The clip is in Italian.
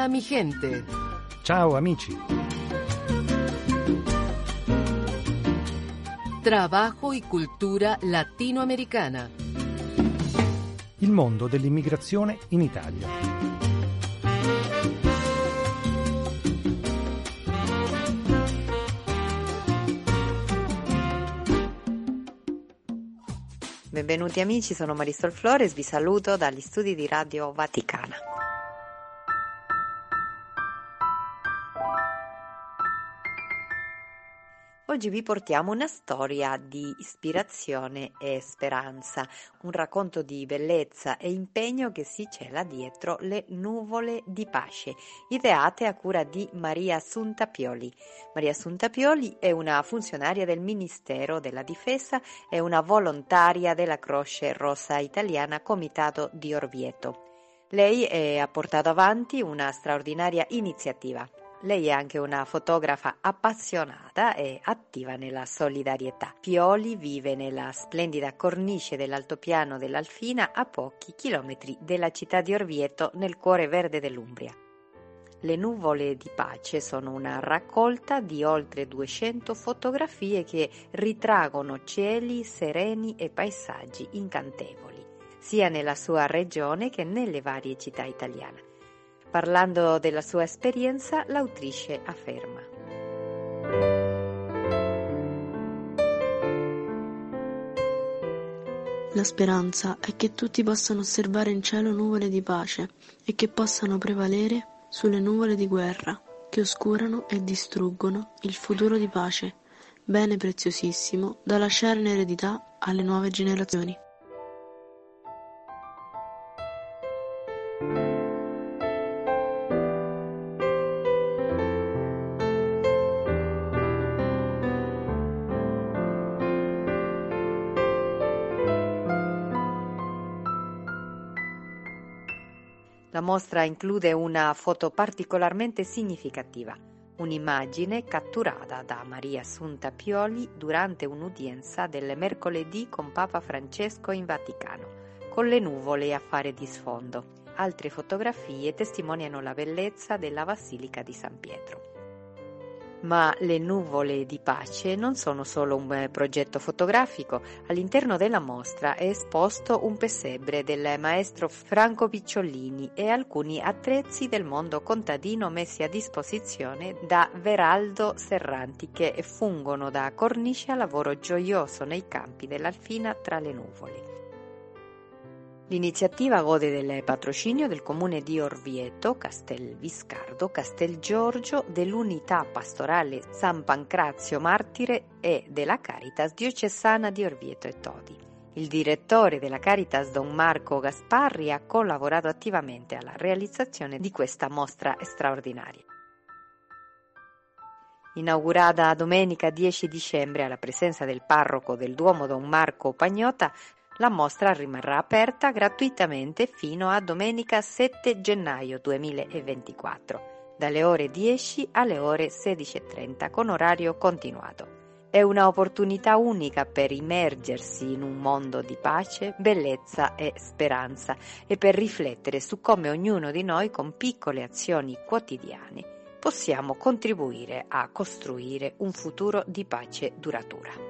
Hola mi gente. Ciao amici. Trabajo y cultura latinoamericana. Il mondo dell'immigrazione in Italia. Benvenuti amici, sono Marisol Flores, vi saluto dagli studi di Radio Vaticana. Oggi vi portiamo una storia di ispirazione e speranza, un racconto di bellezza e impegno che si cela dietro le nuvole di pace, ideate a cura di Maria Assunta Pioli. Maria Assunta Pioli è una funzionaria del Ministero della Difesa e una volontaria della Croce Rossa Italiana Comitato di Orvieto. Lei ha portato avanti una straordinaria iniziativa lei è anche una fotografa appassionata e attiva nella solidarietà. Pioli vive nella splendida cornice dell'altopiano dell'Alfina a pochi chilometri dalla città di Orvieto nel cuore verde dell'Umbria. Le nuvole di pace sono una raccolta di oltre 200 fotografie che ritraggono cieli sereni e paesaggi incantevoli, sia nella sua regione che nelle varie città italiane. Parlando della sua esperienza, l'autrice afferma. La speranza è che tutti possano osservare in cielo nuvole di pace e che possano prevalere sulle nuvole di guerra che oscurano e distruggono il futuro di pace, bene preziosissimo da lasciare in eredità alle nuove generazioni. Mostra include una foto particolarmente significativa, un'immagine catturata da Maria Assunta Pioli durante un'udienza del mercoledì con Papa Francesco in Vaticano, con le nuvole a fare di sfondo. Altre fotografie testimoniano la bellezza della Basilica di San Pietro. Ma le nuvole di pace non sono solo un progetto fotografico. All'interno della mostra è esposto un pesebre del maestro Franco Picciolini e alcuni attrezzi del mondo contadino messi a disposizione da Veraldo Serranti che fungono da cornice a lavoro gioioso nei campi dell'Alfina tra le nuvole. L'iniziativa gode del patrocinio del comune di Orvieto, Castel Viscardo, Castel Giorgio, dell'unità pastorale San Pancrazio Martire e della Caritas diocesana di Orvieto e Todi. Il direttore della Caritas Don Marco Gasparri ha collaborato attivamente alla realizzazione di questa mostra straordinaria. Inaugurata domenica 10 dicembre alla presenza del parroco del Duomo Don Marco Pagnota, la mostra rimarrà aperta gratuitamente fino a domenica 7 gennaio 2024, dalle ore 10 alle ore 16.30 con orario continuato. È un'opportunità unica per immergersi in un mondo di pace, bellezza e speranza e per riflettere su come ognuno di noi con piccole azioni quotidiane possiamo contribuire a costruire un futuro di pace duratura.